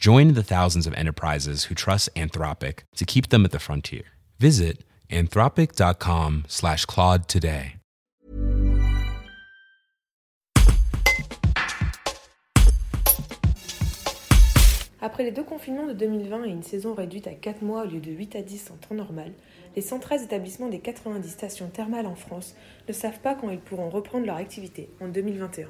Join the thousands of enterprises who trust Anthropic to keep them at the frontier. Visit anthropic.com slash Claude today. Après les deux confinements de 2020 et une saison réduite à 4 mois au lieu de 8 à 10 en temps normal, les 113 établissements des 90 stations thermales en France ne savent pas quand ils pourront reprendre leur activité en 2021.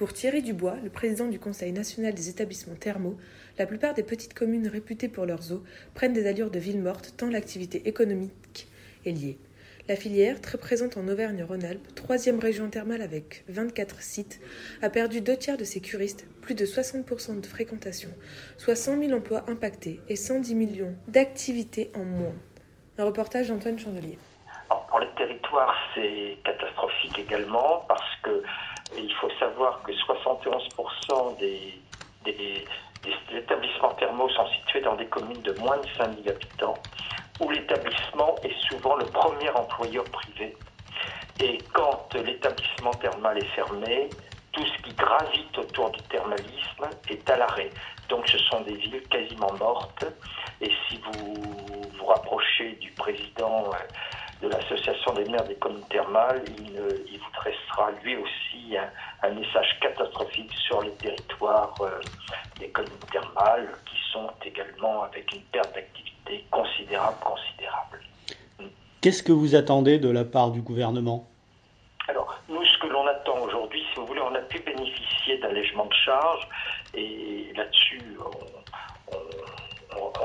Pour Thierry Dubois, le président du Conseil national des établissements thermaux, la plupart des petites communes réputées pour leurs eaux prennent des allures de ville morte tant l'activité économique est liée. La filière, très présente en Auvergne-Rhône-Alpes, troisième région thermale avec 24 sites, a perdu deux tiers de ses curistes, plus de 60% de fréquentation, soit 100 000 emplois impactés et 110 millions d'activités en moins. Un reportage d'Antoine Chandelier. pour les territoires, c'est catastrophique également parce que 71% des, des, des établissements thermaux sont situés dans des communes de moins de 5000 habitants où l'établissement est souvent le premier employeur privé. Et quand l'établissement thermal est fermé, tout ce qui gravite autour du thermalisme est à l'arrêt. Donc ce sont des villes quasiment mortes. Et si vous vous rapprochez du président euh, de l'association des maires des communes thermales, il, vous dressera lui aussi un, message catastrophique sur les territoires euh, des communes thermales qui sont également avec une perte d'activité considérable, considérable. Qu'est-ce que vous attendez de la part du gouvernement? Alors, nous, ce que l'on attend aujourd'hui, si vous voulez, on a pu bénéficier d'allègements de charges et là-dessus,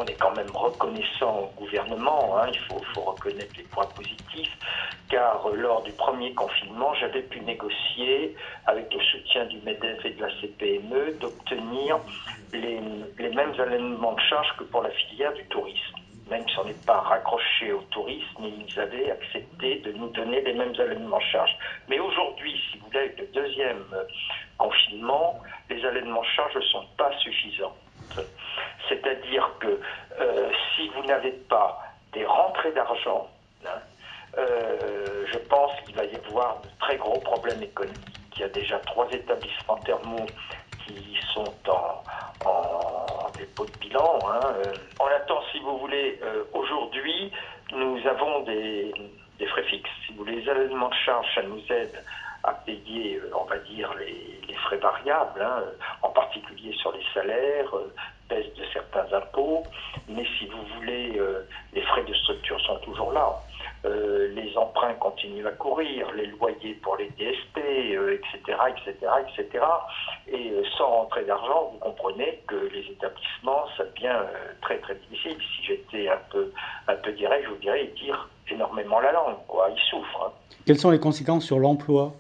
on, est quand même reconnaissant au gouvernement, hein. il faut, reconnaître les points positifs, car euh, lors du premier confinement, j'avais pu négocier, avec le soutien du MEDEF et de la CPME, d'obtenir les, mêmes allègements de charges que pour la filière du tourisme même si on n'est pas raccroché au tourisme, ils avaient accepté de nous donner les mêmes allègements de charges. Mais aujourd'hui, si vous voulez, avec le deuxième euh, confinement, les allègements de charges ne sont pas suffisants. C'est-à-dire que euh, si vous n'avez pas des rentrées d'argent, hein, euh, je pense qu'il va y avoir de très gros problèmes économiques. Il y a déjà trois établissements thermaux qui sont en, dépôt de bilan. Hein. On attend, si vous voulez, euh, aujourd'hui, nous avons des, frais fixes. Si vous voulez, les allègements de charges, ça nous aide à payer, euh, on va dire, les, frais variables, hein, en particulier sur les salaires, euh, baisse de certains impôts. Mais si vous voulez, les frais de structure sont toujours là. les emprunts continuent à courir, les loyers pour les DSP, etc., etc., etc. Et sans rentrée d'argent, vous comprenez que les établissements, ça devient très très difficile. Si j'étais un peu, un peu direct, je vous dirais, ils tirent énormément la langue, quoi. Ils souffrent. Hein. Quelles sont les conséquences sur l'emploi?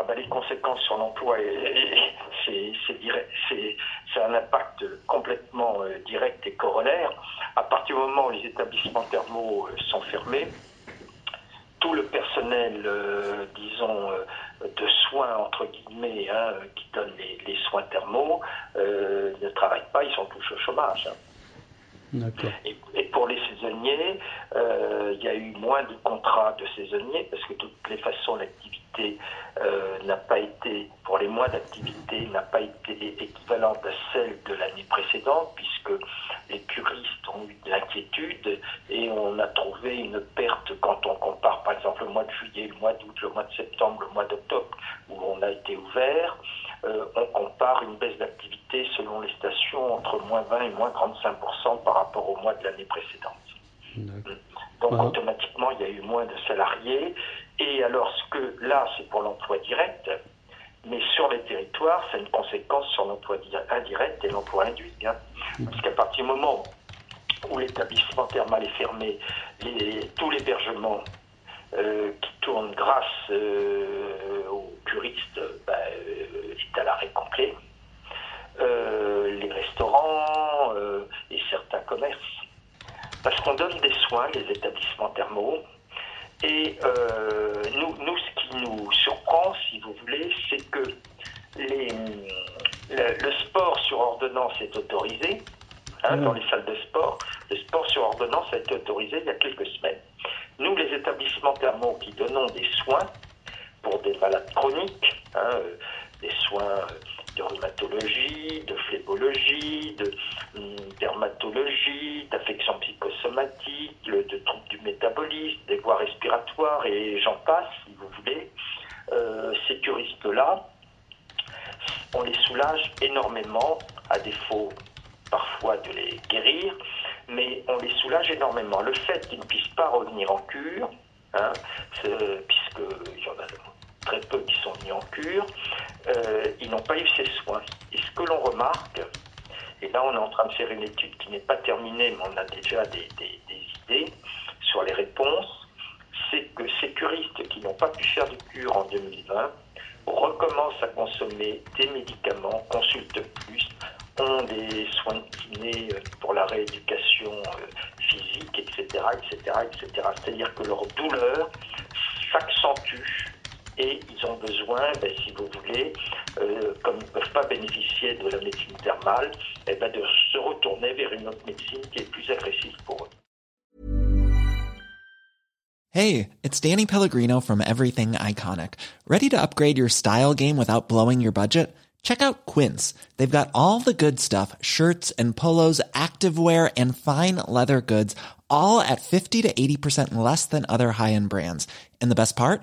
Ah ben, Les conséquences sur l'emploi, c'est un impact complètement euh, direct et corollaire. À partir du moment où les établissements thermaux euh, sont fermés, tout le personnel, euh, disons, de soins, entre guillemets, hein, qui donne les, soins thermaux, ne travaillent pas, ils sont tous au chômage. Hein. Et, et, pour les euh, il y a eu moins de contrats de saisonniers parce que de toutes les façons, l'activité euh, n'a pas été, pour les mois d'activité, n'a pas été équivalente à celle de l'année précédente puisque les curistes ont eu de l'inquiétude et on a trouvé une perte quand on compare par exemple le mois de juillet, le mois d'août, le mois de septembre, le mois d'octobre où on a été ouvert. Euh, on compare une baisse d'activité selon les stations entre moins 20 et moins 35% par rapport au mois de l'année précédente. Donc automatiquement, il y a eu moins de salariés. Et alors, ce que là, c'est pour l'emploi direct, mais sur les territoires, ça a une conséquence sur l'emploi indirect et l'emploi induit. Hein. Parce qu'à partir du moment où l'établissement thermal est fermé, tout l'hébergement euh, qui tourne grâce euh, aux curistes bah, euh, est à l'arrêt complet. les restaurants et certains commerces. parce qu'on donne des soins, les établissements thermaux. Et euh, nous, nous, ce qui nous surprend, si vous voulez, c'est que les, le, sport sur ordonnance est autorisé hein, dans les salles de sport. Le sport sur ordonnance a été autorisé il y a quelques semaines. Nous, les établissements thermaux qui donnons des soins pour des malades chroniques, hein, des soins de rhumatologie, de phlébologie, de hum, dermatologie, d'affections psychosomatiques, de troubles du métabolisme, des voies respiratoires et j'en passe, si vous voulez. Euh, ces curistes-là, on les soulage énormément, à défaut parfois de les guérir, mais on les soulage énormément. Le fait qu'ils ne puissent pas revenir en cure, hein, puisqu'il y en a très peu qui sont mis en cure, euh, ils n'ont pas eu ces soins. Et ce que l'on remarque, et là on est en train de faire une étude qui n'est pas terminée, mais on a déjà des, idées sur les réponses, c'est que ces curistes qui n'ont pas pu faire de cure en 2020 recommencent à consommer des médicaments, consultent plus, ont des soins de kiné euh, pour la rééducation euh, physique, etc., etc., etc. C'est-à-dire que leur douleur s'accentue et ils ont besoin, ben, si vous voulez, euh, comme ils ne peuvent pas bénéficier de la médecine thermale, eh ben, de se retourner vers une autre médecine qui est plus agressive pour eux. Hey, it's Danny Pellegrino from Everything Iconic. Ready to upgrade your style game without blowing your budget? Check out Quince. They've got all the good stuff, shirts and polos, activewear and fine leather goods, all at 50 to 80% less than other high-end brands. And the best part?